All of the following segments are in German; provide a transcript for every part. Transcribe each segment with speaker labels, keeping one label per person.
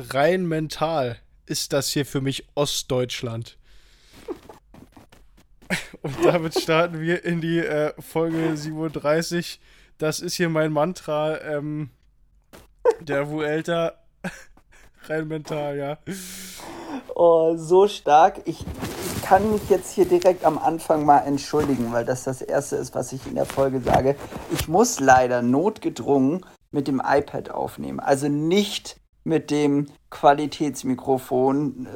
Speaker 1: rein mental ist das hier für mich Ostdeutschland. Und damit starten wir in die äh, Folge 37. Das ist hier mein Mantra. Ähm, der Vuelta rein mental, ja.
Speaker 2: Oh, so stark. Ich, ich kann mich jetzt hier direkt am Anfang mal entschuldigen, weil das das Erste ist, was ich in der Folge sage. Ich muss leider notgedrungen mit dem iPad aufnehmen. Also nicht mit dem Qualitätsmikrofon, äh,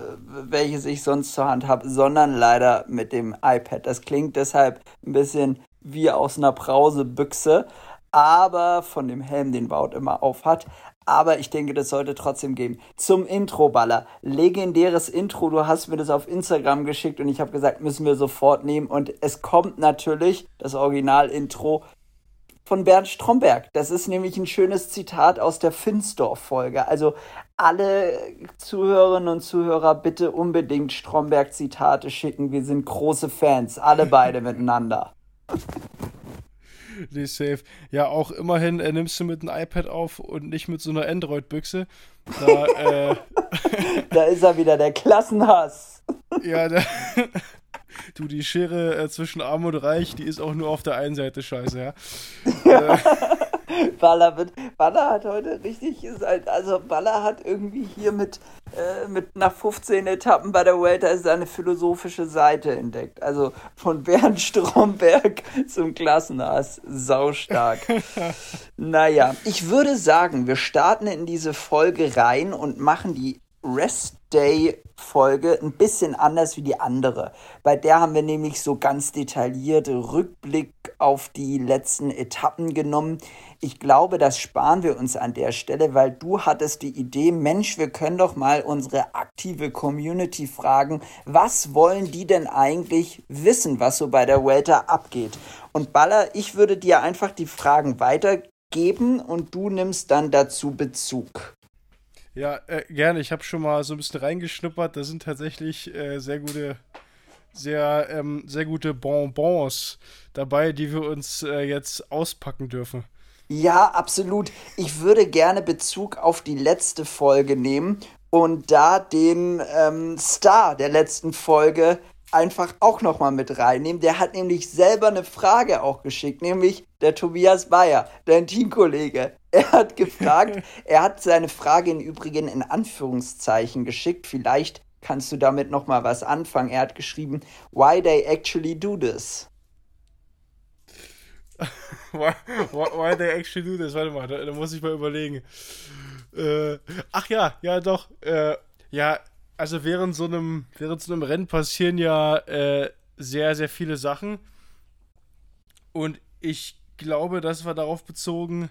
Speaker 2: welches ich sonst zur Hand habe, sondern leider mit dem iPad. Das klingt deshalb ein bisschen wie aus einer Brausebüchse, aber von dem Helm, den Wout immer auf hat. Aber ich denke, das sollte trotzdem gehen. Zum Intro-Baller. Legendäres Intro. Du hast mir das auf Instagram geschickt und ich habe gesagt, müssen wir sofort nehmen. Und es kommt natürlich das Original-Intro von Bernd Stromberg. Das ist nämlich ein schönes Zitat aus der Finsdorf-Folge. Also alle Zuhörerinnen und Zuhörer bitte unbedingt Stromberg-Zitate schicken. Wir sind große Fans, alle beide miteinander.
Speaker 1: Nee, safe. Ja, auch immerhin äh, nimmst du mit einem iPad auf und nicht mit so einer Android-Büchse. Da, äh,
Speaker 2: da ist er wieder, der Klassenhass.
Speaker 1: ja, der, du, die Schere äh, zwischen Arm und Reich, die ist auch nur auf der einen Seite scheiße, ja.
Speaker 2: ja. Baller, wird, Baller hat heute richtig gesagt, also Baller hat irgendwie hier mit, äh, mit nach 15 Etappen bei der Welter seine philosophische Seite entdeckt. Also von Bernd Stromberg zum Klassenass. Saustark. naja, ich würde sagen, wir starten in diese Folge rein und machen die Rest Day Folge ein bisschen anders wie die andere. Bei der haben wir nämlich so ganz detaillierte Rückblick auf die letzten Etappen genommen. Ich glaube, das sparen wir uns an der Stelle, weil du hattest die Idee, Mensch, wir können doch mal unsere aktive Community fragen, was wollen die denn eigentlich wissen, was so bei der Welter abgeht? Und Baller, ich würde dir einfach die Fragen weitergeben und du nimmst dann dazu Bezug.
Speaker 1: Ja, äh, gerne. Ich habe schon mal so ein bisschen reingeschnuppert. Da sind tatsächlich äh, sehr gute, sehr, ähm, sehr gute Bonbons dabei, die wir uns äh, jetzt auspacken dürfen.
Speaker 2: Ja, absolut. Ich würde gerne Bezug auf die letzte Folge nehmen und da den ähm, Star der letzten Folge einfach auch nochmal mit reinnehmen. Der hat nämlich selber eine Frage auch geschickt, nämlich der Tobias Bayer, dein Teamkollege. Er hat gefragt, er hat seine Frage im Übrigen in Anführungszeichen geschickt. Vielleicht kannst du damit nochmal was anfangen. Er hat geschrieben, why they actually do this.
Speaker 1: why, why, why they actually do this? Warte mal, da, da muss ich mal überlegen. Äh, ach ja, ja doch. Äh, ja, also während so einem, während so einem Rennen passieren ja äh, sehr, sehr viele Sachen. Und ich glaube, das war darauf bezogen,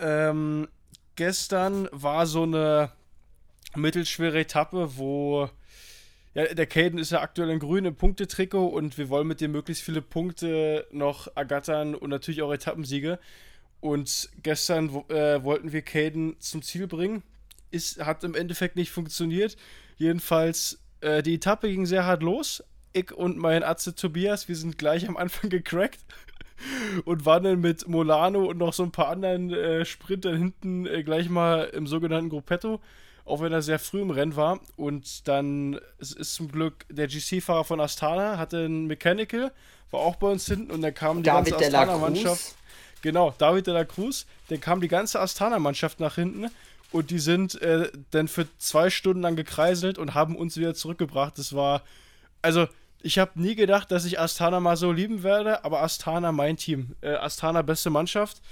Speaker 1: ähm, gestern war so eine mittelschwere Etappe, wo ja, der Caden ist ja aktuell in grün im Punktetrikot und wir wollen mit dem möglichst viele Punkte noch ergattern und natürlich auch Etappensiege. Und gestern äh, wollten wir Caden zum Ziel bringen ist, hat im Endeffekt nicht funktioniert. Jedenfalls, äh, die Etappe ging sehr hart los. Ich und mein Atze Tobias, wir sind gleich am Anfang gecrackt und waren dann mit Molano und noch so ein paar anderen äh, Sprintern hinten äh, gleich mal im sogenannten Gruppetto, auch wenn er sehr früh im Rennen war. Und dann es ist zum Glück der GC-Fahrer von Astana, hatte ein Mechanical, war auch bei uns hinten und dann kam die David ganze Astana-Mannschaft. Genau, David de la Cruz. Dann kam die ganze Astana-Mannschaft nach hinten und die sind äh, dann für zwei Stunden lang gekreiselt und haben uns wieder zurückgebracht. Das war, also ich habe nie gedacht, dass ich Astana mal so lieben werde, aber Astana mein Team. Äh, Astana beste Mannschaft.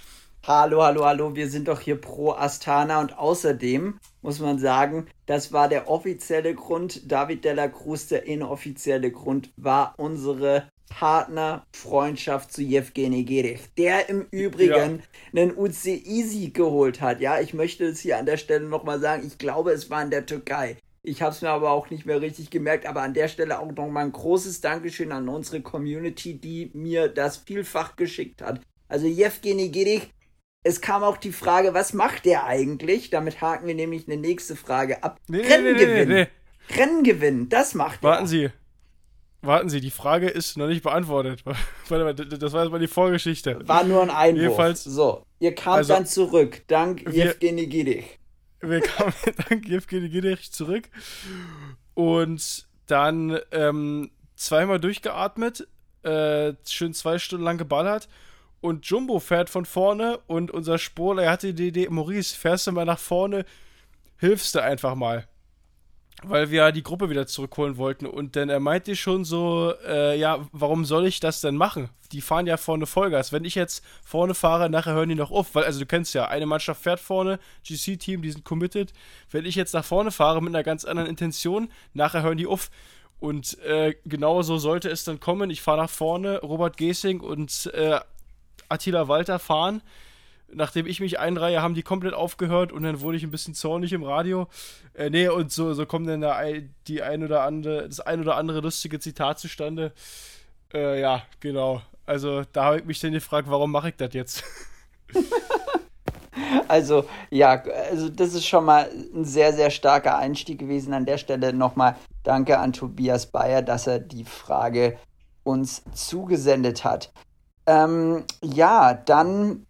Speaker 2: Hallo, hallo, hallo, wir sind doch hier pro Astana und außerdem muss man sagen, das war der offizielle Grund. David Della Cruz, der inoffizielle Grund, war unsere Partnerfreundschaft zu Jevgeny Gerich, der im Übrigen ja. einen UCI-Sieg geholt hat. Ja, ich möchte es hier an der Stelle nochmal sagen. Ich glaube, es war in der Türkei. Ich habe es mir aber auch nicht mehr richtig gemerkt. Aber an der Stelle auch nochmal ein großes Dankeschön an unsere Community, die mir das vielfach geschickt hat. Also Jevgeny Gerich, es kam auch die Frage, was macht der eigentlich? Damit haken wir nämlich eine nächste Frage ab. Nee, Rennen nee, gewinnen. Nee, Rennen gewinnen, das macht
Speaker 1: er. Warten Sie, Warten Sie, die Frage ist noch nicht beantwortet. Warte mal, das war jetzt mal die Vorgeschichte.
Speaker 2: War nur ein Einwurf. Jedenfalls, so, ihr kamt also, dann zurück, dank Jevgeny Gidich.
Speaker 1: Wir kamen dann GFG zurück. Und dann ähm, zweimal durchgeatmet, äh, schön zwei Stunden lang geballert. Und Jumbo fährt von vorne und unser Spoiler, er hatte die Idee, Maurice, fährst du mal nach vorne, hilfst du einfach mal weil wir die Gruppe wieder zurückholen wollten. Und dann er meinte schon so, äh, ja, warum soll ich das denn machen? Die fahren ja vorne Vollgas. Wenn ich jetzt vorne fahre, nachher hören die noch auf, weil, also du kennst ja, eine Mannschaft fährt vorne, GC-Team, die sind committed. Wenn ich jetzt nach vorne fahre mit einer ganz anderen Intention, nachher hören die auf. Und äh, genau so sollte es dann kommen. Ich fahre nach vorne, Robert Gesing und äh, Attila Walter fahren nachdem ich mich einreihe, haben die komplett aufgehört und dann wurde ich ein bisschen zornig im Radio. Äh, nee, und so, so kommt dann da die ein oder andere, das ein oder andere lustige Zitat zustande. Äh, ja, genau. Also da habe ich mich dann gefragt, warum mache ich das jetzt?
Speaker 2: also, ja, also das ist schon mal ein sehr, sehr starker Einstieg gewesen. An der Stelle nochmal danke an Tobias Bayer, dass er die Frage uns zugesendet hat. Ähm, ja, dann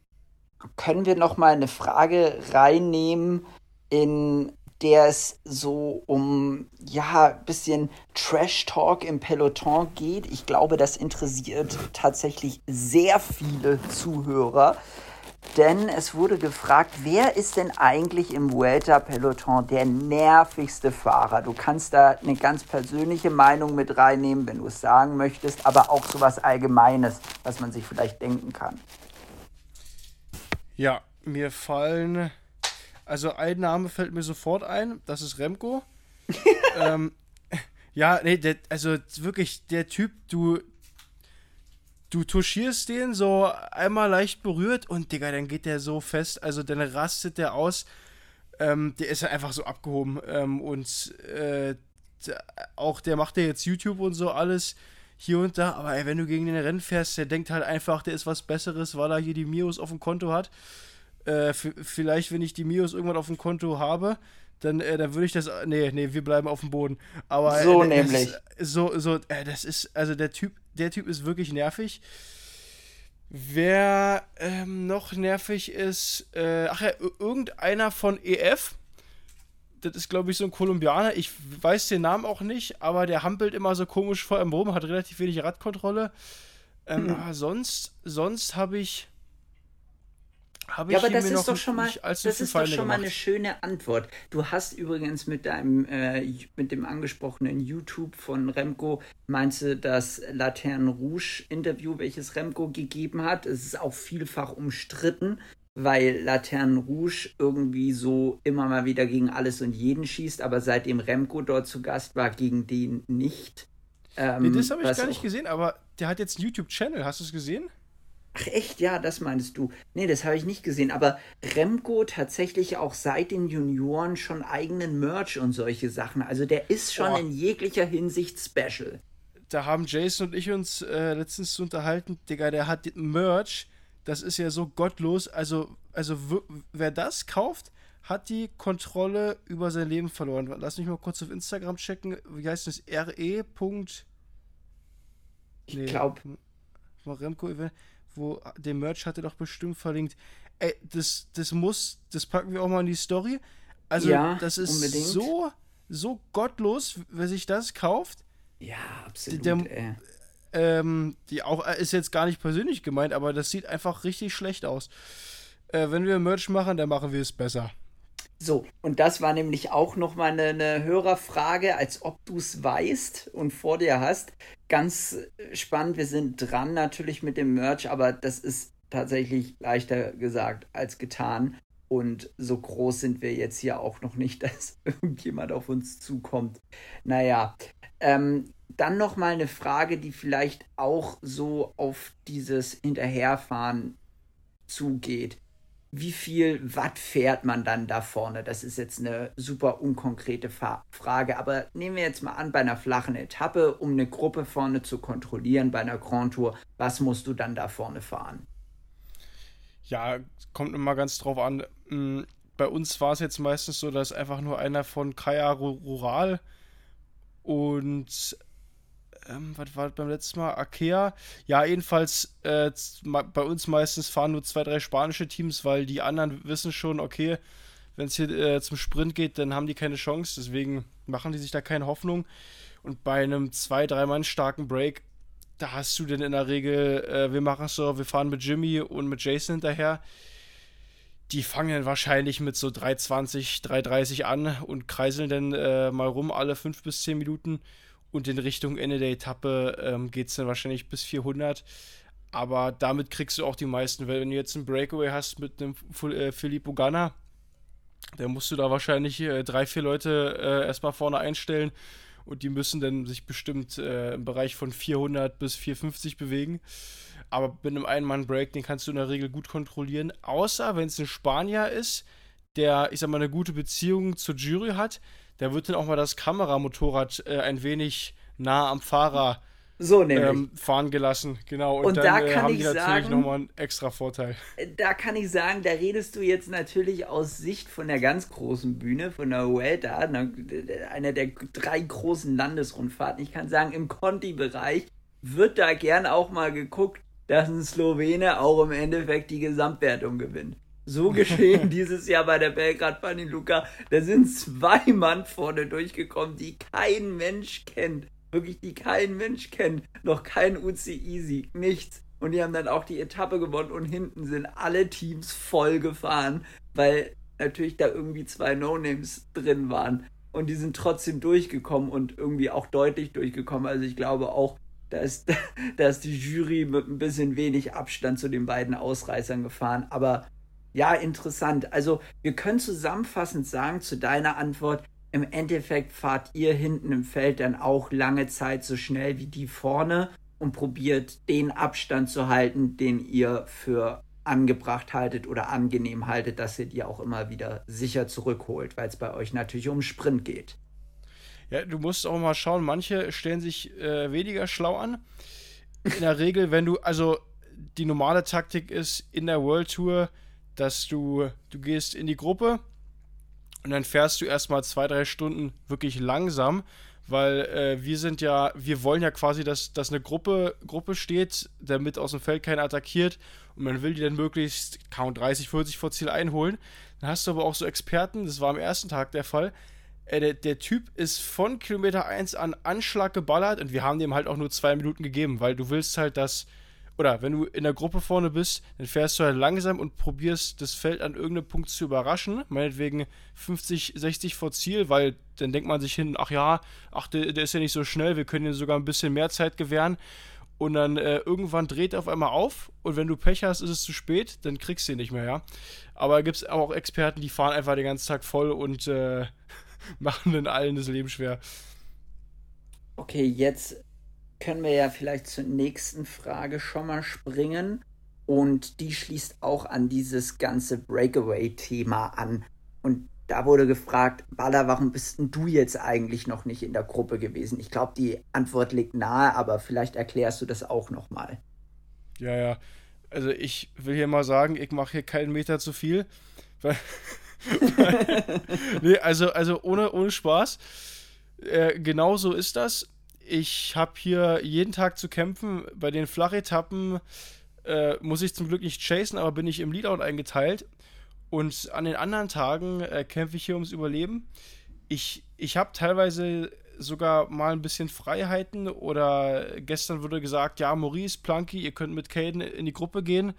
Speaker 2: können wir noch mal eine Frage reinnehmen, in der es so um ja bisschen Trash Talk im Peloton geht. Ich glaube, das interessiert tatsächlich sehr viele Zuhörer. Denn es wurde gefragt, wer ist denn eigentlich im Vuelta Peloton der nervigste Fahrer? Du kannst da eine ganz persönliche Meinung mit reinnehmen, wenn du es sagen möchtest, aber auch so was Allgemeines, was man sich vielleicht denken kann.
Speaker 1: Ja, mir fallen. Also ein Name fällt mir sofort ein, das ist Remco. ähm, ja, nee, der, also wirklich, der Typ, du. Du touchierst den so einmal leicht berührt und Digga, dann geht der so fest, also dann rastet der aus. Ähm, der ist ja einfach so abgehoben. Ähm, und äh, auch der macht ja jetzt YouTube und so alles hier und da, aber ey, wenn du gegen den Rennen fährst, der denkt halt einfach, der ist was Besseres, weil er hier die Mios auf dem Konto hat. Äh, vielleicht, wenn ich die Mios irgendwann auf dem Konto habe, dann, äh, dann würde ich das. Nee, nee, wir bleiben auf dem Boden. Aber
Speaker 2: so äh, nämlich.
Speaker 1: Ist, so, so, äh, das ist, also der Typ, der Typ ist wirklich nervig. Wer ähm, noch nervig ist, äh, ach ja, irgendeiner von EF, das ist, glaube ich, so ein Kolumbianer. Ich weiß den Namen auch nicht, aber der hampelt immer so komisch vor ihm rum, hat relativ wenig Radkontrolle. Ähm, mhm. Aber sonst, sonst habe ich.
Speaker 2: Hab ja, aber das ist doch schon mal, das ist doch schon mal eine schöne Antwort. Du hast übrigens mit deinem, äh, mit dem angesprochenen YouTube von Remco, meinst du das Laterne Rouge Interview, welches Remco gegeben hat? Es ist auch vielfach umstritten weil Laterne Rouge irgendwie so immer mal wieder gegen alles und jeden schießt, aber seitdem Remco dort zu Gast war, gegen den nicht.
Speaker 1: Ähm, nee, das habe ich gar nicht gesehen, aber der hat jetzt einen YouTube-Channel, hast du es gesehen?
Speaker 2: Ach echt, ja, das meinst du. Nee, das habe ich nicht gesehen. Aber Remco tatsächlich auch seit den Junioren schon eigenen Merch und solche Sachen. Also der ist schon oh. in jeglicher Hinsicht special.
Speaker 1: Da haben Jason und ich uns äh, letztens unterhalten, Digga, der hat Merch das ist ja so gottlos. Also, also wer das kauft, hat die Kontrolle über sein Leben verloren. Lass mich mal kurz auf Instagram checken. Wie heißt das? RE.
Speaker 2: Ich nee, glaube.
Speaker 1: Remco wo den Merch hatte doch bestimmt verlinkt. Ey, das, das muss, das packen wir auch mal in die Story. Also, ja, das ist unbedingt. so, so gottlos, wer sich das kauft.
Speaker 2: Ja, absolut. Der,
Speaker 1: ähm, die auch äh, ist jetzt gar nicht persönlich gemeint, aber das sieht einfach richtig schlecht aus. Äh, wenn wir Merch machen, dann machen wir es besser.
Speaker 2: So, und das war nämlich auch nochmal eine, eine Hörerfrage, als ob du es weißt und vor dir hast. Ganz spannend, wir sind dran natürlich mit dem Merch, aber das ist tatsächlich leichter gesagt als getan. Und so groß sind wir jetzt hier auch noch nicht, dass irgendjemand auf uns zukommt. Naja, ähm, dann noch mal eine Frage, die vielleicht auch so auf dieses Hinterherfahren zugeht. Wie viel Watt fährt man dann da vorne? Das ist jetzt eine super unkonkrete Frage, aber nehmen wir jetzt mal an, bei einer flachen Etappe, um eine Gruppe vorne zu kontrollieren, bei einer Grand Tour, was musst du dann da vorne fahren?
Speaker 1: Ja, kommt immer ganz drauf an. Hm, bei uns war es jetzt meistens so, dass einfach nur einer von Kaya Rural und ähm, was war beim letzten Mal? Akea. Ja, jedenfalls äh, bei uns meistens fahren nur zwei, drei spanische Teams, weil die anderen wissen schon, okay, wenn es hier äh, zum Sprint geht, dann haben die keine Chance. Deswegen machen die sich da keine Hoffnung. Und bei einem zwei, drei Mann starken Break, da hast du denn in der Regel, äh, wir machen es so, wir fahren mit Jimmy und mit Jason hinterher. Die fangen dann wahrscheinlich mit so 320, 330 an und kreiseln dann äh, mal rum alle fünf bis zehn Minuten. Und in Richtung Ende der Etappe ähm, geht es dann wahrscheinlich bis 400. Aber damit kriegst du auch die meisten, weil wenn du jetzt einen Breakaway hast mit einem äh, Filippo Ganna, dann musst du da wahrscheinlich äh, drei, vier Leute äh, erstmal vorne einstellen und die müssen dann sich bestimmt äh, im Bereich von 400 bis 450 bewegen. Aber mit einem Ein-Mann-Break, den kannst du in der Regel gut kontrollieren, außer wenn es ein Spanier ist, der, ich sag mal, eine gute Beziehung zur Jury hat, der wird dann auch mal das Kameramotorrad äh, ein wenig nah am Fahrer
Speaker 2: so.
Speaker 1: Ähm, fahren gelassen, genau.
Speaker 2: Und, und dann, da äh, kann äh, haben ich die natürlich sagen,
Speaker 1: nochmal einen extra Vorteil.
Speaker 2: Äh, da kann ich sagen, da redest du jetzt natürlich aus Sicht von der ganz großen Bühne, von der Vuelta, einer der drei großen Landesrundfahrten. Ich kann sagen, im Conti-Bereich wird da gern auch mal geguckt, dass ein Slowene auch im Endeffekt die Gesamtwertung gewinnt. So geschehen dieses Jahr bei der Belgrad Luca. Da sind zwei Mann vorne durchgekommen, die kein Mensch kennt wirklich die kein Mensch kennt, noch kein UCI-Sieg, nichts. Und die haben dann auch die Etappe gewonnen und hinten sind alle Teams voll gefahren, weil natürlich da irgendwie zwei No-Names drin waren. Und die sind trotzdem durchgekommen und irgendwie auch deutlich durchgekommen. Also ich glaube auch, da ist, da ist die Jury mit ein bisschen wenig Abstand zu den beiden Ausreißern gefahren. Aber ja, interessant. Also wir können zusammenfassend sagen zu deiner Antwort, im Endeffekt fahrt ihr hinten im Feld dann auch lange Zeit so schnell wie die vorne und probiert den Abstand zu halten, den ihr für angebracht haltet oder angenehm haltet, dass ihr die auch immer wieder sicher zurückholt, weil es bei euch natürlich um Sprint geht.
Speaker 1: Ja, du musst auch mal schauen, manche stellen sich äh, weniger schlau an. In der Regel, wenn du, also die normale Taktik ist in der World Tour, dass du, du gehst in die Gruppe, und dann fährst du erstmal zwei, drei Stunden wirklich langsam, weil äh, wir sind ja, wir wollen ja quasi, dass, dass eine Gruppe, Gruppe steht, damit aus dem Feld keiner attackiert und man will die dann möglichst kaum 30, 40 vor Ziel einholen. Dann hast du aber auch so Experten, das war am ersten Tag der Fall, äh, der, der, Typ ist von Kilometer 1 an Anschlag geballert und wir haben dem halt auch nur zwei Minuten gegeben, weil du willst halt, dass oder wenn du in der Gruppe vorne bist, dann fährst du halt langsam und probierst das Feld an irgendeinem Punkt zu überraschen. Meinetwegen 50, 60 vor Ziel, weil dann denkt man sich hin, ach ja, ach, der, der ist ja nicht so schnell, wir können ihm sogar ein bisschen mehr Zeit gewähren. Und dann äh, irgendwann dreht er auf einmal auf und wenn du Pech hast, ist es zu spät, dann kriegst du ihn nicht mehr, ja. Aber gibt es auch Experten, die fahren einfach den ganzen Tag voll und äh, machen dann allen das Leben schwer.
Speaker 2: Okay, jetzt können wir ja vielleicht zur nächsten Frage schon mal springen. Und die schließt auch an dieses ganze Breakaway-Thema an. Und da wurde gefragt, Baller, warum bist denn du jetzt eigentlich noch nicht in der Gruppe gewesen? Ich glaube, die Antwort liegt nahe, aber vielleicht erklärst du das auch nochmal.
Speaker 1: Ja, ja. Also ich will hier mal sagen, ich mache hier keinen Meter zu viel. Weil, nee, also, also ohne, ohne Spaß. Äh, genau so ist das ich habe hier jeden Tag zu kämpfen. Bei den Flachetappen äh, muss ich zum Glück nicht chasen, aber bin ich im Leadout eingeteilt. Und an den anderen Tagen äh, kämpfe ich hier ums Überleben. Ich, ich habe teilweise sogar mal ein bisschen Freiheiten oder gestern wurde gesagt, ja, Maurice, Planky, ihr könnt mit Caden in die Gruppe gehen.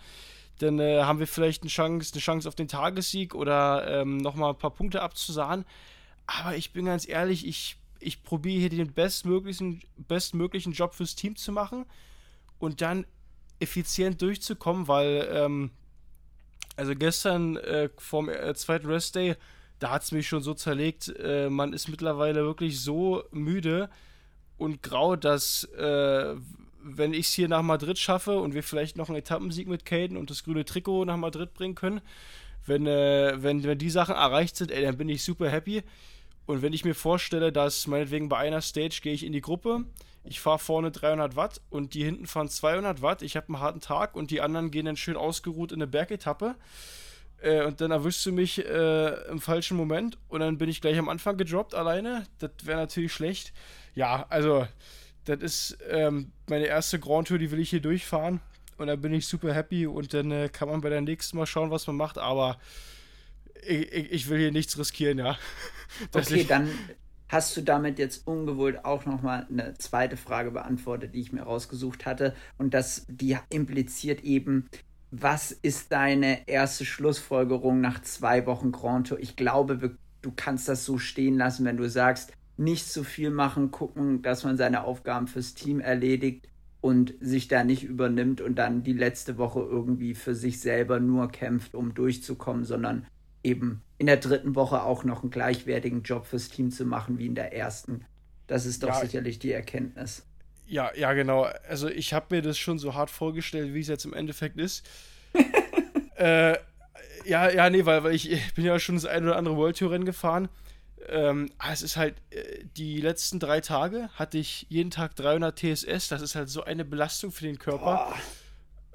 Speaker 1: Dann äh, haben wir vielleicht eine Chance, eine Chance auf den Tagessieg oder ähm, nochmal ein paar Punkte abzusahen. Aber ich bin ganz ehrlich, ich ich probiere hier den bestmöglichen, bestmöglichen Job fürs Team zu machen und dann effizient durchzukommen, weil, ähm, also gestern äh, vom äh, zweiten Restday, da hat es mich schon so zerlegt, äh, man ist mittlerweile wirklich so müde und grau, dass äh, wenn ich es hier nach Madrid schaffe und wir vielleicht noch einen Etappensieg mit Caden und das grüne Trikot nach Madrid bringen können, wenn, äh, wenn, wenn die Sachen erreicht sind, ey, dann bin ich super happy. Und wenn ich mir vorstelle, dass meinetwegen bei einer Stage gehe ich in die Gruppe, ich fahre vorne 300 Watt und die hinten fahren 200 Watt, ich habe einen harten Tag und die anderen gehen dann schön ausgeruht in eine Bergetappe. Äh, und dann erwischst du mich äh, im falschen Moment und dann bin ich gleich am Anfang gedroppt alleine. Das wäre natürlich schlecht. Ja, also, das ist ähm, meine erste Grand Tour, die will ich hier durchfahren. Und dann bin ich super happy und dann äh, kann man bei der nächsten Mal schauen, was man macht. Aber ich, ich, will hier nichts riskieren, ja.
Speaker 2: okay, dann hast du damit jetzt ungewollt auch nochmal eine zweite Frage beantwortet, die ich mir rausgesucht hatte. Und das, die impliziert eben, was ist deine erste Schlussfolgerung nach zwei Wochen Grand Tour? Ich glaube, du kannst das so stehen lassen, wenn du sagst, nicht zu viel machen, gucken, dass man seine Aufgaben fürs Team erledigt und sich da nicht übernimmt und dann die letzte Woche irgendwie für sich selber nur kämpft, um durchzukommen, sondern eben in der dritten Woche auch noch einen gleichwertigen Job fürs Team zu machen wie in der ersten. Das ist doch ja, sicherlich die Erkenntnis.
Speaker 1: Ja, ja, genau. Also ich habe mir das schon so hart vorgestellt, wie es jetzt im Endeffekt ist. äh, ja, ja, nee, weil, weil ich, ich, bin ja schon das ein oder andere World Tour Rennen gefahren. Ähm, ah, es ist halt, äh, die letzten drei Tage hatte ich jeden Tag 300 TSS. Das ist halt so eine Belastung für den Körper,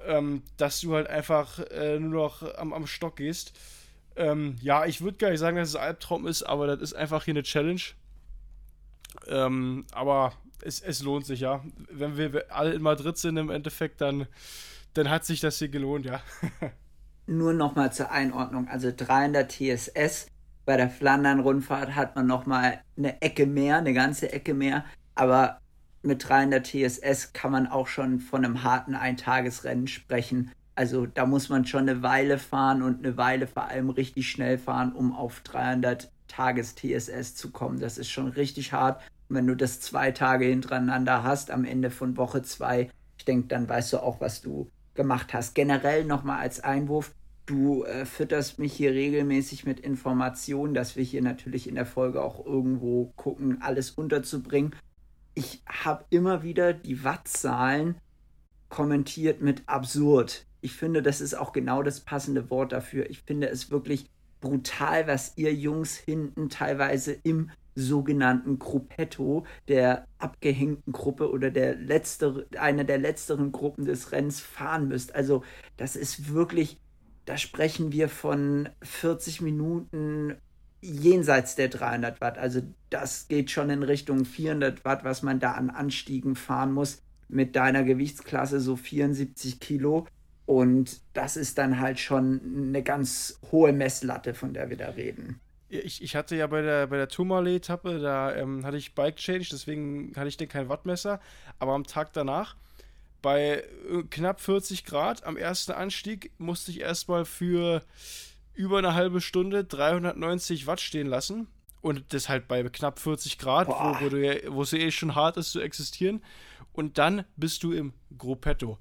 Speaker 1: ähm, dass du halt einfach äh, nur noch am, am Stock gehst. Ähm, ja, ich würde gar nicht sagen, dass es Albtraum ist, aber das ist einfach hier eine Challenge. Ähm, aber es, es lohnt sich, ja. Wenn wir alle in Madrid sind im Endeffekt, dann, dann hat sich das hier gelohnt, ja.
Speaker 2: Nur nochmal zur Einordnung, also 300 TSS bei der Flandern-Rundfahrt hat man nochmal eine Ecke mehr, eine ganze Ecke mehr, aber mit 300 TSS kann man auch schon von einem harten Eintagesrennen sprechen. Also da muss man schon eine Weile fahren und eine Weile vor allem richtig schnell fahren, um auf 300 Tages TSS zu kommen. Das ist schon richtig hart. Und wenn du das zwei Tage hintereinander hast, am Ende von Woche zwei, ich denke, dann weißt du auch, was du gemacht hast. Generell nochmal als Einwurf, du äh, fütterst mich hier regelmäßig mit Informationen, dass wir hier natürlich in der Folge auch irgendwo gucken, alles unterzubringen. Ich habe immer wieder die Wattzahlen kommentiert mit absurd. Ich finde, das ist auch genau das passende Wort dafür. Ich finde es wirklich brutal, was ihr Jungs hinten teilweise im sogenannten Gruppetto, der abgehängten Gruppe oder der letzte, einer der letzteren Gruppen des Rennens fahren müsst. Also das ist wirklich, da sprechen wir von 40 Minuten jenseits der 300 Watt. Also das geht schon in Richtung 400 Watt, was man da an Anstiegen fahren muss mit deiner Gewichtsklasse so 74 Kilo. Und das ist dann halt schon eine ganz hohe Messlatte, von der wir da reden.
Speaker 1: Ich, ich hatte ja bei der, bei der Tourmalet-Etappe, da ähm, hatte ich Bike Change, deswegen hatte ich denn kein Wattmesser. Aber am Tag danach, bei äh, knapp 40 Grad am ersten Anstieg, musste ich erstmal für über eine halbe Stunde 390 Watt stehen lassen. Und das halt bei knapp 40 Grad, wo, wo, du, wo es eh schon hart ist zu existieren. Und dann bist du im Gruppetto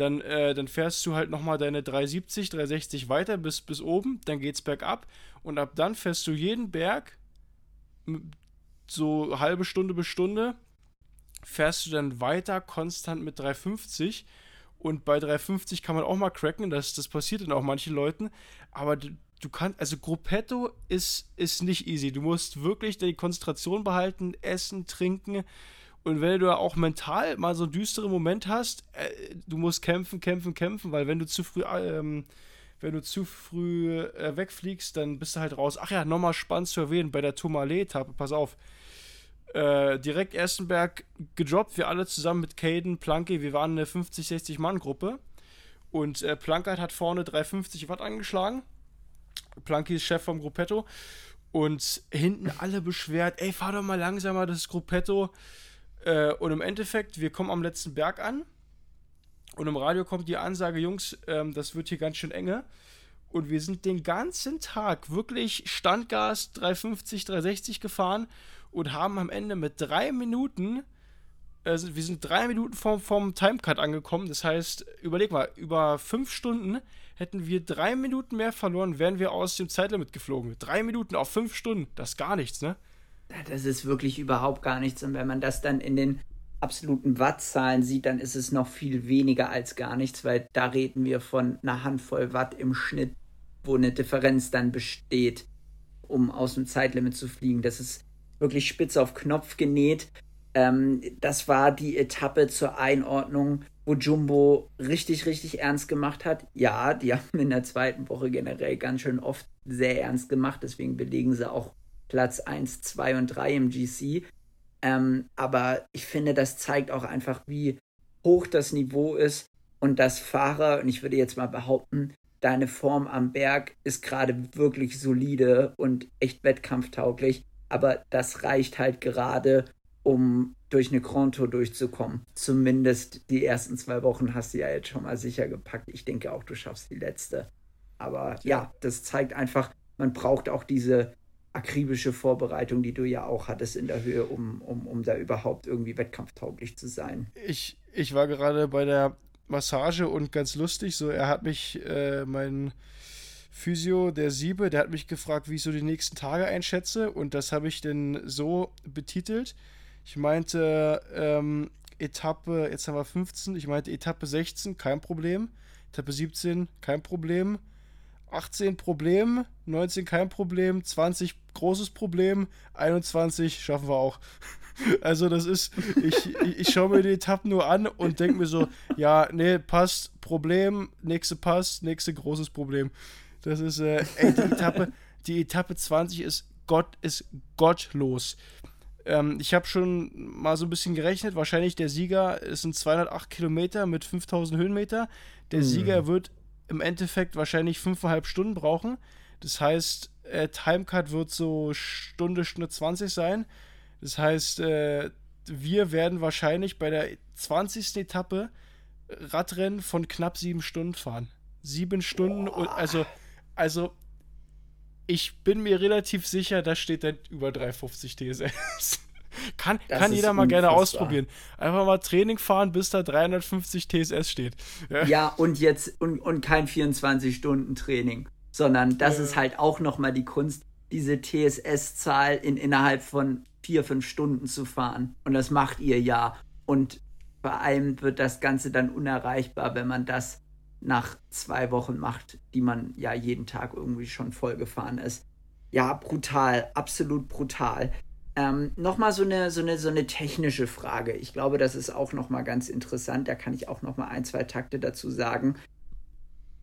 Speaker 1: dann, äh, dann fährst du halt nochmal deine 370, 360 weiter bis, bis oben, dann geht's bergab. Und ab dann fährst du jeden Berg so halbe Stunde bis Stunde, fährst du dann weiter konstant mit 350 und bei 350 kann man auch mal cracken, das, das passiert dann auch manchen Leuten, aber du, du kannst, also Gruppetto ist, ist nicht easy, du musst wirklich die Konzentration behalten, essen, trinken, und wenn du auch mental mal so einen düsteren Moment hast, äh, du musst kämpfen, kämpfen, kämpfen, weil wenn du zu früh, ähm, wenn du zu früh äh, wegfliegst, dann bist du halt raus. Ach ja, nochmal spannend zu erwähnen, bei der Tourmalet-Etappe, pass auf. Äh, direkt Erstenberg gedroppt, wir alle zusammen mit Caden, Planke, wir waren eine 50, 60 Mann-Gruppe. Und äh, Plankert hat vorne 350 Watt angeschlagen. Planke ist Chef vom Gruppetto. Und hinten alle beschwert, ey, fahr doch mal langsamer, das ist Gruppetto. Äh, und im Endeffekt, wir kommen am letzten Berg an. Und im Radio kommt die Ansage, Jungs, ähm, das wird hier ganz schön enge. Und wir sind den ganzen Tag wirklich Standgas 350, 360 gefahren und haben am Ende mit drei Minuten, also wir sind drei Minuten vom, vom Timecut angekommen. Das heißt, überleg mal, über fünf Stunden hätten wir drei Minuten mehr verloren, wären wir aus dem Zeitlimit geflogen. Drei Minuten auf fünf Stunden, das ist gar nichts, ne?
Speaker 2: Das ist wirklich überhaupt gar nichts. Und wenn man das dann in den absoluten Wattzahlen sieht, dann ist es noch viel weniger als gar nichts, weil da reden wir von einer Handvoll Watt im Schnitt, wo eine Differenz dann besteht, um aus dem Zeitlimit zu fliegen. Das ist wirklich spitz auf Knopf genäht. Ähm, das war die Etappe zur Einordnung, wo Jumbo richtig, richtig ernst gemacht hat. Ja, die haben in der zweiten Woche generell ganz schön oft sehr ernst gemacht, deswegen belegen sie auch Platz 1, 2 und 3 im GC. Ähm, aber ich finde, das zeigt auch einfach, wie hoch das Niveau ist und dass Fahrer, und ich würde jetzt mal behaupten, deine Form am Berg ist gerade wirklich solide und echt wettkampftauglich, aber das reicht halt gerade, um durch eine Grand Tour durchzukommen. Zumindest die ersten zwei Wochen hast du ja jetzt schon mal sicher gepackt. Ich denke auch, du schaffst die letzte. Aber ja, ja das zeigt einfach, man braucht auch diese akribische Vorbereitung, die du ja auch hattest in der Höhe, um, um, um da überhaupt irgendwie wettkampftauglich zu sein.
Speaker 1: Ich, ich war gerade bei der Massage und ganz lustig, so er hat mich, äh, mein Physio, der Siebe, der hat mich gefragt, wie ich so die nächsten Tage einschätze und das habe ich denn so betitelt. Ich meinte, ähm, Etappe, jetzt haben wir 15, ich meinte Etappe 16, kein Problem. Etappe 17, kein Problem. 18 Problem, 19 kein Problem, 20 großes Problem, 21 schaffen wir auch. Also das ist, ich, ich, ich schaue mir die Etappen nur an und denke mir so, ja, nee, passt, Problem, nächste passt, nächste großes Problem. Das ist, äh, ey, die Etappe, die Etappe 20 ist Gott, ist gottlos. Ähm, ich habe schon mal so ein bisschen gerechnet, wahrscheinlich der Sieger ist ein 208 Kilometer mit 5000 Höhenmeter. Der hm. Sieger wird im Endeffekt wahrscheinlich fünfeinhalb Stunden brauchen. Das heißt, äh, Timecut wird so Stunde, Stunde 20 sein. Das heißt, äh, wir werden wahrscheinlich bei der 20. Etappe Radrennen von knapp sieben Stunden fahren. Sieben Stunden, und, also, also ich bin mir relativ sicher, da steht dann über 350 TSS. Kann, kann jeder mal gerne ausprobieren. Einfach mal Training fahren, bis da 350 TSS steht.
Speaker 2: Ja, ja und jetzt und, und kein 24-Stunden-Training, sondern das ja. ist halt auch nochmal die Kunst, diese TSS-Zahl in, innerhalb von vier, fünf Stunden zu fahren. Und das macht ihr ja. Und vor allem wird das Ganze dann unerreichbar, wenn man das nach zwei Wochen macht, die man ja jeden Tag irgendwie schon vollgefahren ist. Ja, brutal, absolut brutal. Ähm, nochmal so eine, so, eine, so eine technische Frage. Ich glaube, das ist auch nochmal ganz interessant. Da kann ich auch nochmal ein, zwei Takte dazu sagen.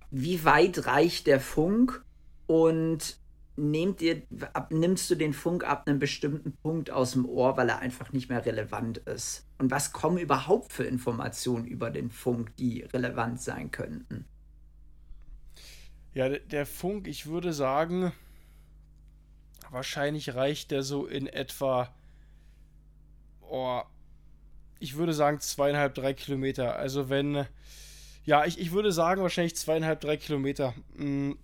Speaker 2: Wie weit reicht der Funk und nehmt ihr, ab, nimmst du den Funk ab einem bestimmten Punkt aus dem Ohr, weil er einfach nicht mehr relevant ist? Und was kommen überhaupt für Informationen über den Funk, die relevant sein könnten?
Speaker 1: Ja, der Funk, ich würde sagen, Wahrscheinlich reicht der so in etwa, oh, ich würde sagen zweieinhalb, drei Kilometer. Also wenn, ja, ich, ich würde sagen wahrscheinlich zweieinhalb, drei Kilometer. Mhm.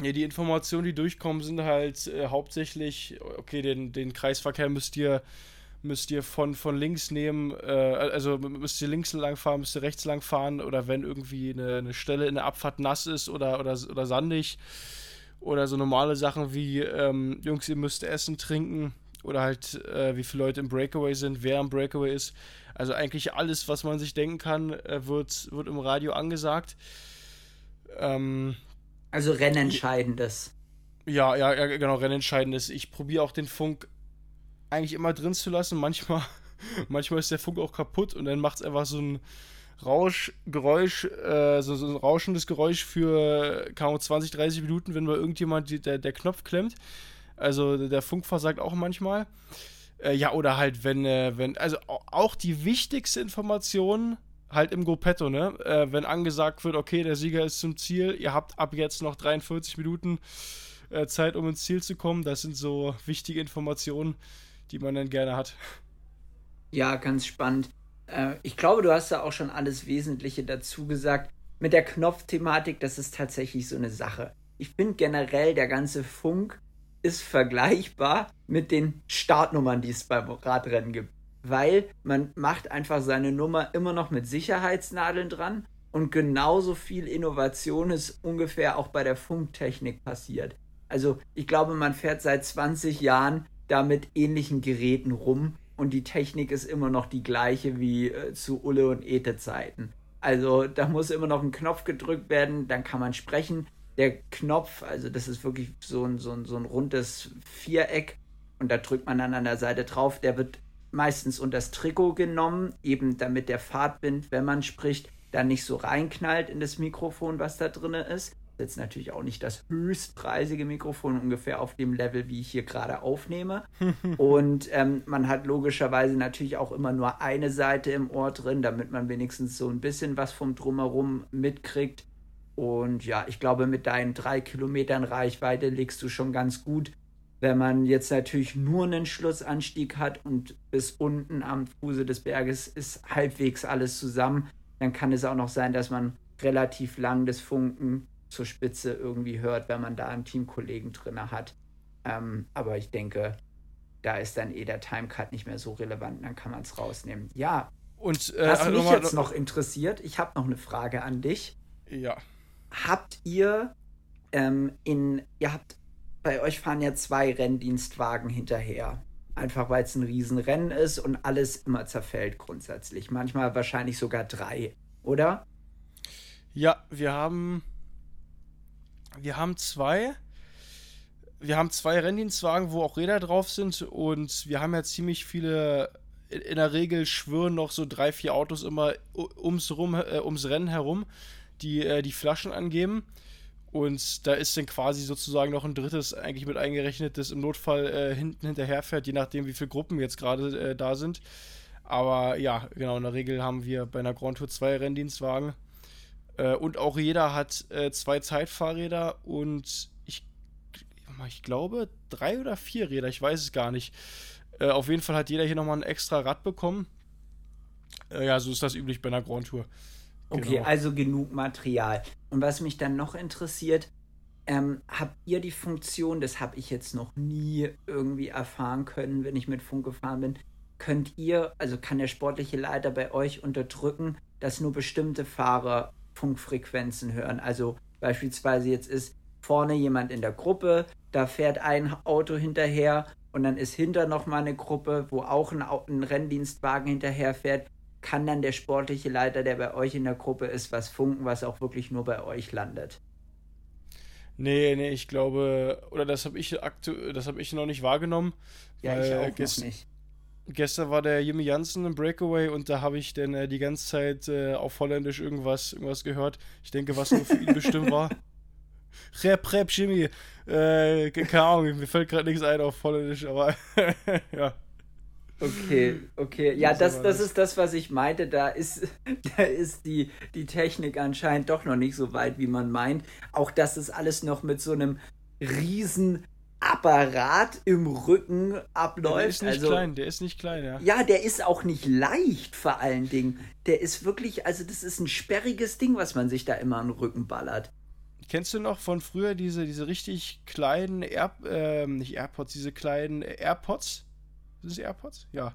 Speaker 1: Ja, die Informationen, die durchkommen, sind halt äh, hauptsächlich, okay, den, den Kreisverkehr müsst ihr, müsst ihr von, von links nehmen, äh, also müsst ihr links lang fahren, müsst ihr rechts lang fahren oder wenn irgendwie eine, eine Stelle in der Abfahrt nass ist oder, oder, oder sandig, oder so normale Sachen wie, ähm, Jungs, ihr müsst essen, trinken. Oder halt, äh, wie viele Leute im Breakaway sind, wer im Breakaway ist. Also eigentlich alles, was man sich denken kann, äh, wird, wird im Radio angesagt.
Speaker 2: Ähm, also Rennentscheidendes.
Speaker 1: Ja, ja, ja, genau, Rennentscheidendes. Ich probiere auch den Funk eigentlich immer drin zu lassen. Manchmal, manchmal ist der Funk auch kaputt und dann macht es einfach so ein Rauschgeräusch, äh, so, so ein rauschendes Geräusch für kaum 20, 30 Minuten, wenn mal irgendjemand die, der, der Knopf klemmt. Also der Funk versagt auch manchmal. Äh, ja, oder halt, wenn, äh, wenn, also auch die wichtigste Information halt im GoPetto, ne? Äh, wenn angesagt wird, okay, der Sieger ist zum Ziel, ihr habt ab jetzt noch 43 Minuten äh, Zeit, um ins Ziel zu kommen. Das sind so wichtige Informationen, die man dann gerne hat.
Speaker 2: Ja, ganz spannend. Äh, ich glaube, du hast da auch schon alles Wesentliche dazu gesagt. Mit der Knopfthematik, das ist tatsächlich so eine Sache. Ich finde generell, der ganze Funk ist vergleichbar mit den Startnummern, die es beim Radrennen gibt. Weil man macht einfach seine Nummer immer noch mit Sicherheitsnadeln dran und genauso viel Innovation ist ungefähr auch bei der Funktechnik passiert. Also ich glaube, man fährt seit 20 Jahren da mit ähnlichen Geräten rum und die Technik ist immer noch die gleiche wie äh, zu Ulle und Ete Zeiten. Also da muss immer noch ein Knopf gedrückt werden, dann kann man sprechen. Der Knopf, also das ist wirklich so ein, so ein, so ein rundes Viereck und da drückt man dann an der Seite drauf. Der wird meistens unter das Trikot genommen, eben damit der Fahrtwind, wenn man spricht, dann nicht so reinknallt in das Mikrofon, was da drin ist jetzt natürlich auch nicht das höchstpreisige Mikrofon, ungefähr auf dem Level, wie ich hier gerade aufnehme. und ähm, man hat logischerweise natürlich auch immer nur eine Seite im Ohr drin, damit man wenigstens so ein bisschen was vom Drumherum mitkriegt. Und ja, ich glaube, mit deinen drei Kilometern Reichweite liegst du schon ganz gut. Wenn man jetzt natürlich nur einen Schlussanstieg hat und bis unten am Fuße des Berges ist halbwegs alles zusammen, dann kann es auch noch sein, dass man relativ lang das Funken zur Spitze irgendwie hört, wenn man da einen Teamkollegen drin hat. Ähm, aber ich denke, da ist dann eh der Timecut nicht mehr so relevant, dann kann man es rausnehmen. Ja. Und äh, was mich jetzt noch interessiert, ich habe noch eine Frage an dich.
Speaker 1: Ja.
Speaker 2: Habt ihr ähm, in, ihr habt, bei euch fahren ja zwei Renndienstwagen hinterher. Einfach weil es ein Riesenrennen ist und alles immer zerfällt grundsätzlich. Manchmal wahrscheinlich sogar drei, oder?
Speaker 1: Ja, wir haben wir haben zwei. Wir haben zwei Renndienstwagen, wo auch Räder drauf sind und wir haben ja ziemlich viele. In der Regel schwören noch so drei, vier Autos immer ums, rum, äh, ums Rennen herum, die äh, die Flaschen angeben. Und da ist dann quasi sozusagen noch ein drittes eigentlich mit eingerechnet, das im Notfall äh, hinten hinterherfährt, je nachdem, wie viele Gruppen jetzt gerade äh, da sind. Aber ja, genau, in der Regel haben wir bei einer Grand Tour zwei Renndienstwagen. Äh, und auch jeder hat äh, zwei Zeitfahrräder und ich, ich glaube drei oder vier Räder, ich weiß es gar nicht. Äh, auf jeden Fall hat jeder hier nochmal ein extra Rad bekommen. Äh, ja, so ist das üblich bei einer Grand Tour.
Speaker 2: Okay, genau. also genug Material. Und was mich dann noch interessiert, ähm, habt ihr die Funktion, das habe ich jetzt noch nie irgendwie erfahren können, wenn ich mit Funk gefahren bin, könnt ihr, also kann der sportliche Leiter bei euch unterdrücken, dass nur bestimmte Fahrer Funkfrequenzen hören. Also beispielsweise jetzt ist vorne jemand in der Gruppe, da fährt ein Auto hinterher und dann ist hinter nochmal eine Gruppe, wo auch ein, ein Renndienstwagen hinterher fährt, kann dann der sportliche Leiter, der bei euch in der Gruppe ist, was funken, was auch wirklich nur bei euch landet.
Speaker 1: Nee, nee, ich glaube, oder das habe ich aktu das habe ich noch nicht wahrgenommen.
Speaker 2: Ja, ich auch noch nicht
Speaker 1: gestern war der Jimmy Jansen im Breakaway und da habe ich dann äh, die ganze Zeit äh, auf Holländisch irgendwas, irgendwas gehört. Ich denke, was nur für ihn bestimmt war. Rap, Rap, Jimmy. Äh, keine Ahnung, mir fällt gerade nichts ein auf Holländisch, aber ja.
Speaker 2: Okay, okay. Ja, das, das ist das, was ich meinte. Da ist, da ist die, die Technik anscheinend doch noch nicht so weit, wie man meint. Auch das ist alles noch mit so einem riesen Apparat im Rücken abläuft. Der
Speaker 1: ist nicht
Speaker 2: also,
Speaker 1: klein, der ist nicht klein, ja.
Speaker 2: Ja, der ist auch nicht leicht vor allen Dingen. Der ist wirklich, also das ist ein sperriges Ding, was man sich da immer am Rücken ballert.
Speaker 1: Kennst du noch von früher diese, diese richtig kleinen Air, äh, nicht AirPods, diese kleinen AirPods? Sind es AirPods? Ja.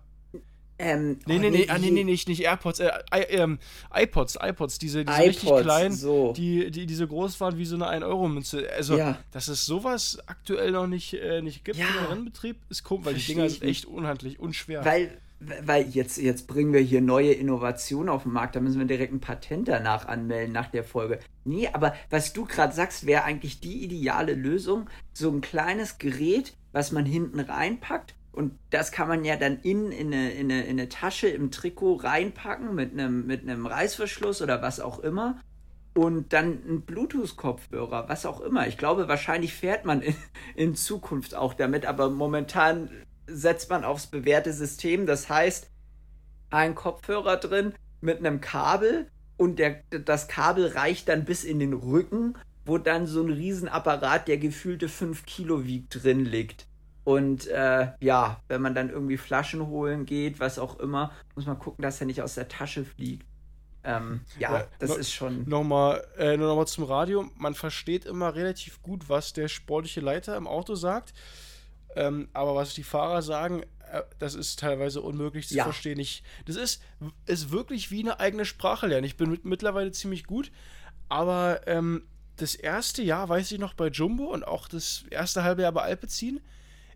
Speaker 2: Ähm,
Speaker 1: nee, oh, nee, nee, ah, nee, nee, nicht, nicht AirPods, äh, ähm, iPods, iPods, diese, diese iPods, richtig kleinen, so. die, die, die so groß waren wie so eine 1-Euro-Münze. Also, ja. dass es sowas aktuell noch nicht, äh, nicht gibt ja. im Rennbetrieb, ist komisch, weil Versteh die Dinger sind echt unhandlich, unschwer.
Speaker 2: Weil, weil jetzt, jetzt bringen wir hier neue Innovationen auf den Markt, da müssen wir direkt ein Patent danach anmelden nach der Folge. Nee, aber was du gerade sagst, wäre eigentlich die ideale Lösung, so ein kleines Gerät, was man hinten reinpackt und das kann man ja dann in, in, eine, in, eine, in eine Tasche im Trikot reinpacken mit einem, mit einem Reißverschluss oder was auch immer. Und dann ein Bluetooth-Kopfhörer, was auch immer. Ich glaube, wahrscheinlich fährt man in, in Zukunft auch damit, aber momentan setzt man aufs bewährte System. Das heißt, ein Kopfhörer drin mit einem Kabel und der, das Kabel reicht dann bis in den Rücken, wo dann so ein Riesenapparat, der gefühlte 5 Kilo wiegt, drin liegt. Und äh, ja, wenn man dann irgendwie Flaschen holen geht, was auch immer, muss man gucken, dass er nicht aus der Tasche fliegt. Ähm, ja, ja, das no, ist schon.
Speaker 1: Nochmal, äh, nur nochmal zum Radio. Man versteht immer relativ gut, was der sportliche Leiter im Auto sagt. Ähm, aber was die Fahrer sagen, äh, das ist teilweise unmöglich zu ja. verstehen. Ich, das ist, ist wirklich wie eine eigene Sprache lernen. Ich bin mit, mittlerweile ziemlich gut, aber ähm, das erste Jahr, weiß ich noch, bei Jumbo und auch das erste halbe Jahr bei Alpecin,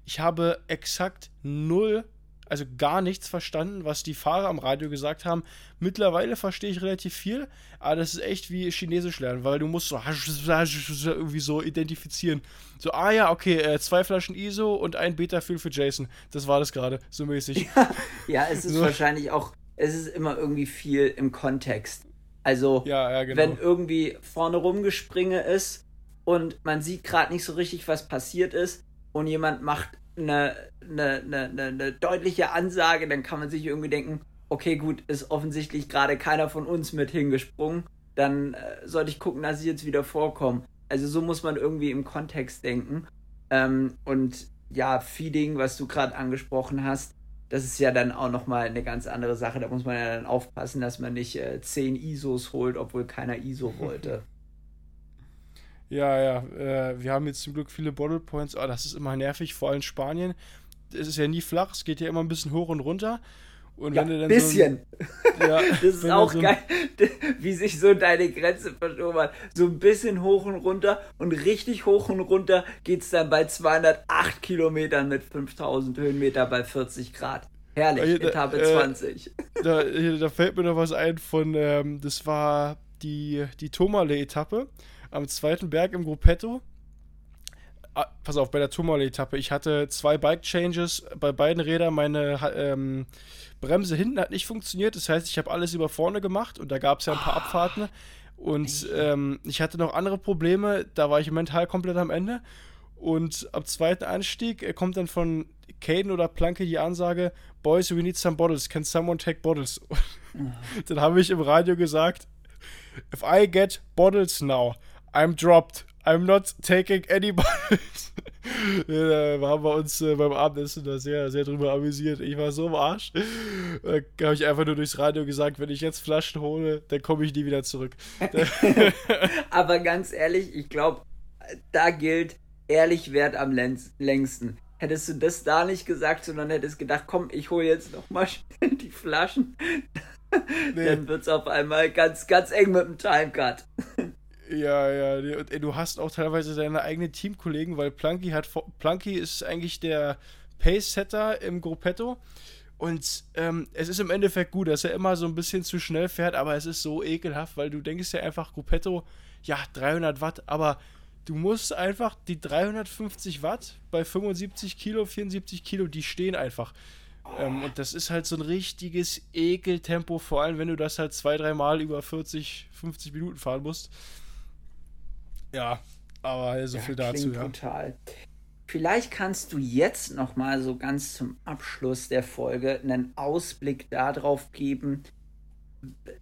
Speaker 1: ich habe exakt null, also gar nichts verstanden, was die Fahrer am Radio gesagt haben. Mittlerweile verstehe ich relativ viel, aber das ist echt wie Chinesisch lernen, weil du musst so irgendwie so identifizieren. So, ah ja, okay, äh, zwei Flaschen ISO und ein Beta-Fill für Jason. Das war das gerade, so mäßig.
Speaker 2: Ja, ja es ist so. wahrscheinlich auch, es ist immer irgendwie viel im Kontext. Also,
Speaker 1: ja, ja, genau.
Speaker 2: wenn irgendwie vorne rumgespringe ist und man sieht gerade nicht so richtig, was passiert ist, und jemand macht eine, eine, eine, eine deutliche Ansage, dann kann man sich irgendwie denken, okay, gut, ist offensichtlich gerade keiner von uns mit hingesprungen. dann äh, sollte ich gucken, dass ich jetzt wieder vorkomme. Also so muss man irgendwie im Kontext denken. Ähm, und ja, Feeding, was du gerade angesprochen hast, das ist ja dann auch nochmal eine ganz andere Sache. Da muss man ja dann aufpassen, dass man nicht äh, 10 ISOs holt, obwohl keiner ISO wollte.
Speaker 1: Ja, ja, äh, wir haben jetzt zum Glück viele Bottle Points, aber das ist immer nervig, vor allem in Spanien. Es ist ja nie flach, es geht ja immer ein bisschen hoch und runter. Und
Speaker 2: ja,
Speaker 1: wenn du dann
Speaker 2: bisschen.
Speaker 1: So ein, ja,
Speaker 2: das ist auch so geil, wie sich so deine Grenze verschoben hat. So ein bisschen hoch und runter und richtig hoch und runter geht es dann bei 208 Kilometern mit 5000 Höhenmeter bei 40 Grad. Herrlich, da, Etappe äh, 20.
Speaker 1: Da, da, fällt mir noch was ein von, ähm, das war die, die Tomale-Etappe am zweiten Berg im Gruppetto. Ah, pass auf, bei der Tomale-Etappe. Ich hatte zwei Bike-Changes bei beiden Rädern. Meine ähm, Bremse hinten hat nicht funktioniert. Das heißt, ich habe alles über vorne gemacht und da gab es ja ein paar Abfahrten. Und ähm, ich hatte noch andere Probleme. Da war ich mental komplett am Ende. Und am zweiten Anstieg kommt dann von Caden oder Planke die Ansage: Boys, we need some bottles. Can someone take bottles? dann habe ich im Radio gesagt: If I get bottles now, I'm dropped. I'm not taking any bottles. da haben wir uns äh, beim Abendessen da sehr, sehr drüber amüsiert. Ich war so im Arsch. Da habe ich einfach nur durchs Radio gesagt, wenn ich jetzt Flaschen hole, dann komme ich nie wieder zurück.
Speaker 2: Aber ganz ehrlich, ich glaube, da gilt, ehrlich wert am längsten. Hättest du das da nicht gesagt, sondern hättest gedacht, komm, ich hole jetzt nochmal die Flaschen, nee. dann wird es auf einmal ganz, ganz eng mit dem Timecut.
Speaker 1: Ja, ja, und du hast auch teilweise deine eigenen Teamkollegen, weil Plunky hat Plunky ist eigentlich der Pace-Setter im Gruppetto. Und ähm, es ist im Endeffekt gut, dass er immer so ein bisschen zu schnell fährt, aber es ist so ekelhaft, weil du denkst ja einfach, Gruppetto, ja, 300 Watt, aber du musst einfach die 350 Watt bei 75 Kilo, 74 Kilo, die stehen einfach. Ähm, und das ist halt so ein richtiges Ekeltempo, vor allem wenn du das halt zwei, dreimal über 40, 50 Minuten fahren musst. Ja, aber so ja, viel dazu. Ja.
Speaker 2: Brutal. Vielleicht kannst du jetzt noch mal so ganz zum Abschluss der Folge einen Ausblick darauf geben.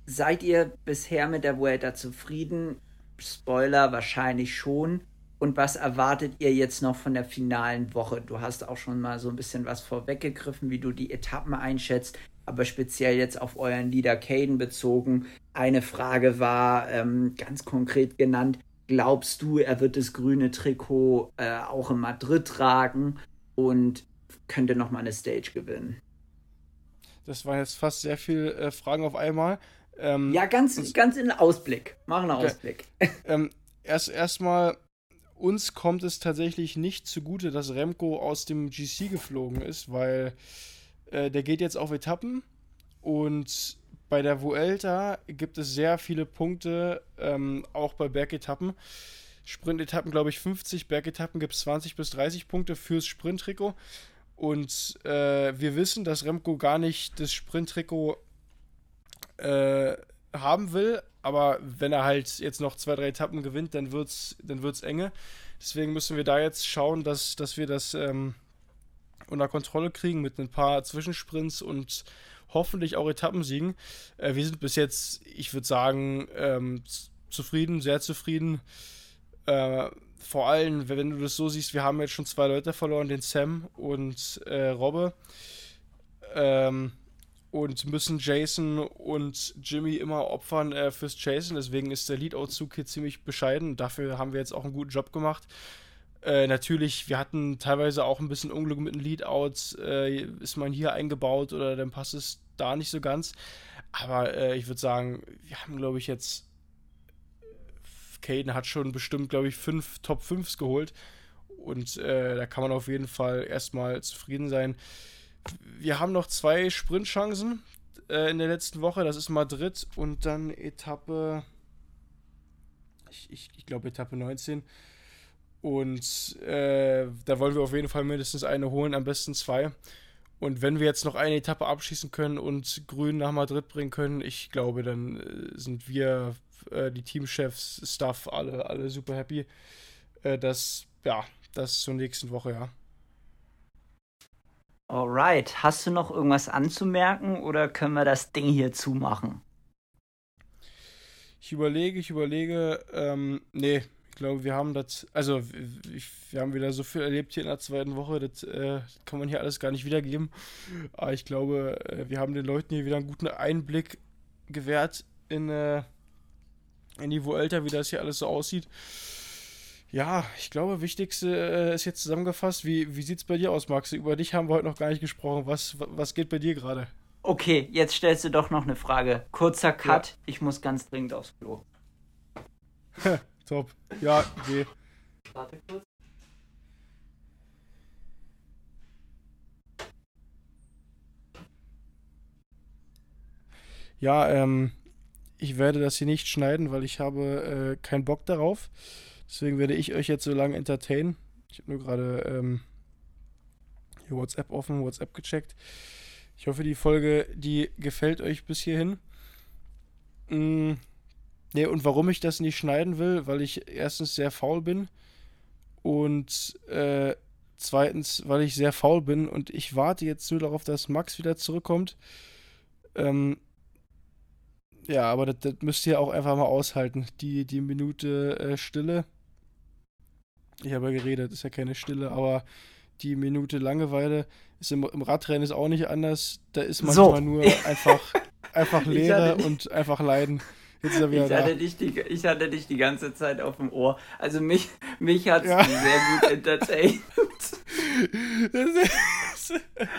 Speaker 2: Seid ihr bisher mit der Vuelta zufrieden? Spoiler wahrscheinlich schon. Und was erwartet ihr jetzt noch von der finalen Woche? Du hast auch schon mal so ein bisschen was vorweggegriffen, wie du die Etappen einschätzt, aber speziell jetzt auf euren Leader Caden bezogen. Eine Frage war ähm, ganz konkret genannt, glaubst du, er wird das grüne Trikot äh, auch in Madrid tragen und könnte nochmal eine Stage gewinnen?
Speaker 1: Das waren jetzt fast sehr viele äh, Fragen auf einmal.
Speaker 2: Ähm, ja, ganz, ganz in Ausblick. Mach einen okay. Ausblick.
Speaker 1: ähm, erst erstmal, uns kommt es tatsächlich nicht zugute, dass Remco aus dem GC geflogen ist, weil äh, der geht jetzt auf Etappen und bei der Vuelta gibt es sehr viele Punkte, ähm, auch bei Bergetappen. Sprintetappen, glaube ich, 50, Bergetappen gibt es 20 bis 30 Punkte fürs Sprinttrikot. Und äh, wir wissen, dass Remco gar nicht das Sprinttrikot äh, haben will, aber wenn er halt jetzt noch zwei, drei Etappen gewinnt, dann wird es dann wird's enge. Deswegen müssen wir da jetzt schauen, dass, dass wir das ähm, unter Kontrolle kriegen mit ein paar Zwischensprints und hoffentlich auch Etappensiegen. Äh, wir sind bis jetzt, ich würde sagen, ähm, zufrieden, sehr zufrieden. Äh, vor allem, wenn du das so siehst, wir haben jetzt schon zwei Leute verloren, den Sam und äh, Robbe. Ähm, und müssen Jason und Jimmy immer opfern äh, fürs Jason. Deswegen ist der Leadout-Zug hier ziemlich bescheiden. Dafür haben wir jetzt auch einen guten Job gemacht. Äh, natürlich, wir hatten teilweise auch ein bisschen Unglück mit den Leadouts. Äh, ist man hier eingebaut oder dann passt es da nicht so ganz. Aber äh, ich würde sagen, wir haben, glaube ich, jetzt. Caden hat schon bestimmt, glaube ich, fünf Top 5s geholt. Und äh, da kann man auf jeden Fall erstmal zufrieden sein. Wir haben noch zwei Sprintchancen äh, in der letzten Woche. Das ist Madrid und dann Etappe. Ich, ich, ich glaube, Etappe 19. Und äh, da wollen wir auf jeden Fall mindestens eine holen, am besten zwei. Und wenn wir jetzt noch eine Etappe abschießen können und Grün nach Madrid bringen können, ich glaube, dann äh, sind wir, äh, die Teamchefs, Staff, alle, alle super happy. Äh, das, ja, das zur nächsten Woche, ja.
Speaker 2: Alright, hast du noch irgendwas anzumerken oder können wir das Ding hier zumachen?
Speaker 1: Ich überlege, ich überlege. Ähm, nee, ich glaube, wir haben das. Also, ich, wir haben wieder so viel erlebt hier in der zweiten Woche. Das, äh, kann man hier alles gar nicht wiedergeben. Aber ich glaube, äh, wir haben den Leuten hier wieder einen guten Einblick gewährt in, äh, in die Vuelta, wie das hier alles so aussieht. Ja, ich glaube, wichtigste äh, ist jetzt zusammengefasst. Wie, wie sieht es bei dir aus, Max? Über dich haben wir heute noch gar nicht gesprochen. Was, was geht bei dir gerade?
Speaker 2: Okay, jetzt stellst du doch noch eine Frage. Kurzer Cut, ja. ich muss ganz dringend aufs Klo.
Speaker 1: Top. Ja, geh. Warte kurz. Ja, ähm, ich werde das hier nicht schneiden, weil ich habe äh, keinen Bock darauf. Deswegen werde ich euch jetzt so lange entertainen. Ich habe nur gerade ähm, hier WhatsApp offen, WhatsApp gecheckt. Ich hoffe, die Folge, die gefällt euch bis hierhin. Mm, ne, und warum ich das nicht schneiden will, weil ich erstens sehr faul bin und äh, zweitens, weil ich sehr faul bin und ich warte jetzt nur darauf, dass Max wieder zurückkommt. Ähm, ja, aber das, das, müsst ihr auch einfach mal aushalten. Die, die Minute äh, Stille ich habe ja geredet, ist ja keine Stille, aber die Minute Langeweile ist im, im Radrennen ist auch nicht anders. Da ist manchmal so. nur einfach, einfach Leere und einfach Leiden.
Speaker 2: Jetzt ist er wieder ich, da. Hatte dich die, ich hatte dich die ganze Zeit auf dem Ohr. Also mich, mich hat es ja. sehr gut entertained.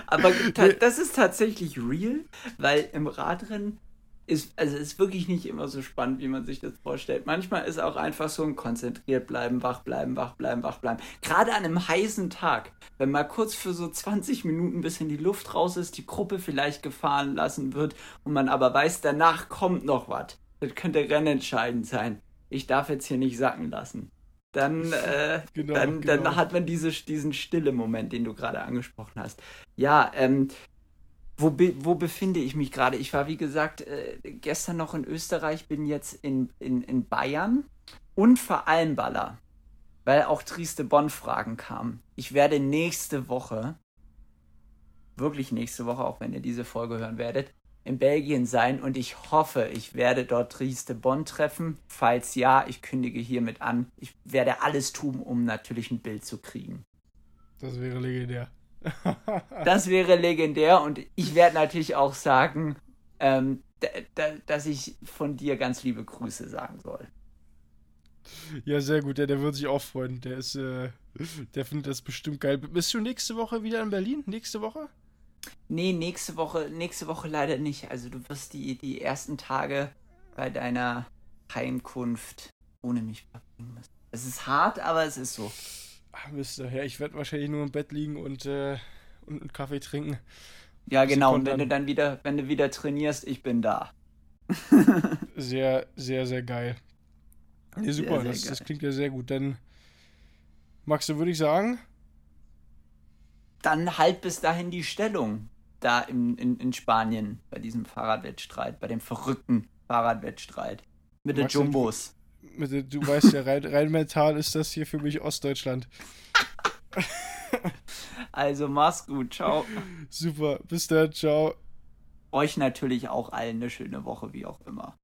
Speaker 2: Aber das ist tatsächlich real, weil im Radrennen ist, also ist wirklich nicht immer so spannend, wie man sich das vorstellt. Manchmal ist auch einfach so ein konzentriert bleiben, wach bleiben, wach bleiben, wach bleiben. Gerade an einem heißen Tag, wenn mal kurz für so 20 Minuten ein bisschen die Luft raus ist, die Gruppe vielleicht gefahren lassen wird und man aber weiß, danach kommt noch was. Das könnte rennentscheidend sein. Ich darf jetzt hier nicht sacken lassen. Dann, äh, genau, dann, genau. dann hat man diese, diesen stille Moment, den du gerade angesprochen hast. Ja, ähm, wo, be wo befinde ich mich gerade? Ich war, wie gesagt, äh, gestern noch in Österreich, bin jetzt in, in, in Bayern und vor allem Baller, weil auch Trieste Bonn-Fragen kamen. Ich werde nächste Woche, wirklich nächste Woche, auch wenn ihr diese Folge hören werdet, in Belgien sein und ich hoffe, ich werde dort Trieste Bonn treffen. Falls ja, ich kündige hiermit an. Ich werde alles tun, um natürlich ein Bild zu kriegen.
Speaker 1: Das wäre legendär
Speaker 2: das wäre legendär und ich werde natürlich auch sagen, ähm, dass ich von dir ganz liebe Grüße sagen soll.
Speaker 1: Ja, sehr gut. Ja, der wird sich auch freuen. Der ist, äh, der findet das bestimmt geil. Bist du nächste Woche wieder in Berlin? Nächste Woche?
Speaker 2: Nee, nächste Woche, nächste Woche leider nicht. Also du wirst die, die ersten Tage bei deiner Heimkunft ohne mich verbringen müssen. Es ist hart, aber es ist so.
Speaker 1: Ach, Mist, ja, ich werde wahrscheinlich nur im Bett liegen und, äh, und einen Kaffee trinken.
Speaker 2: Ja, genau, und wenn du dann wieder, wenn du wieder trainierst, ich bin da.
Speaker 1: sehr, sehr, sehr geil. Nee, super, sehr, sehr das, geil. das klingt ja sehr gut. Dann, Max, würde ich sagen.
Speaker 2: Dann halt bis dahin die Stellung da in, in, in Spanien bei diesem Fahrradwettstreit, bei dem verrückten Fahrradwettstreit mit den Jumbos
Speaker 1: mit, du weißt ja, rein, rein mental ist das hier für mich Ostdeutschland.
Speaker 2: Also mach's gut, ciao.
Speaker 1: Super, bis dann, ciao.
Speaker 2: Euch natürlich auch allen eine schöne Woche, wie auch immer.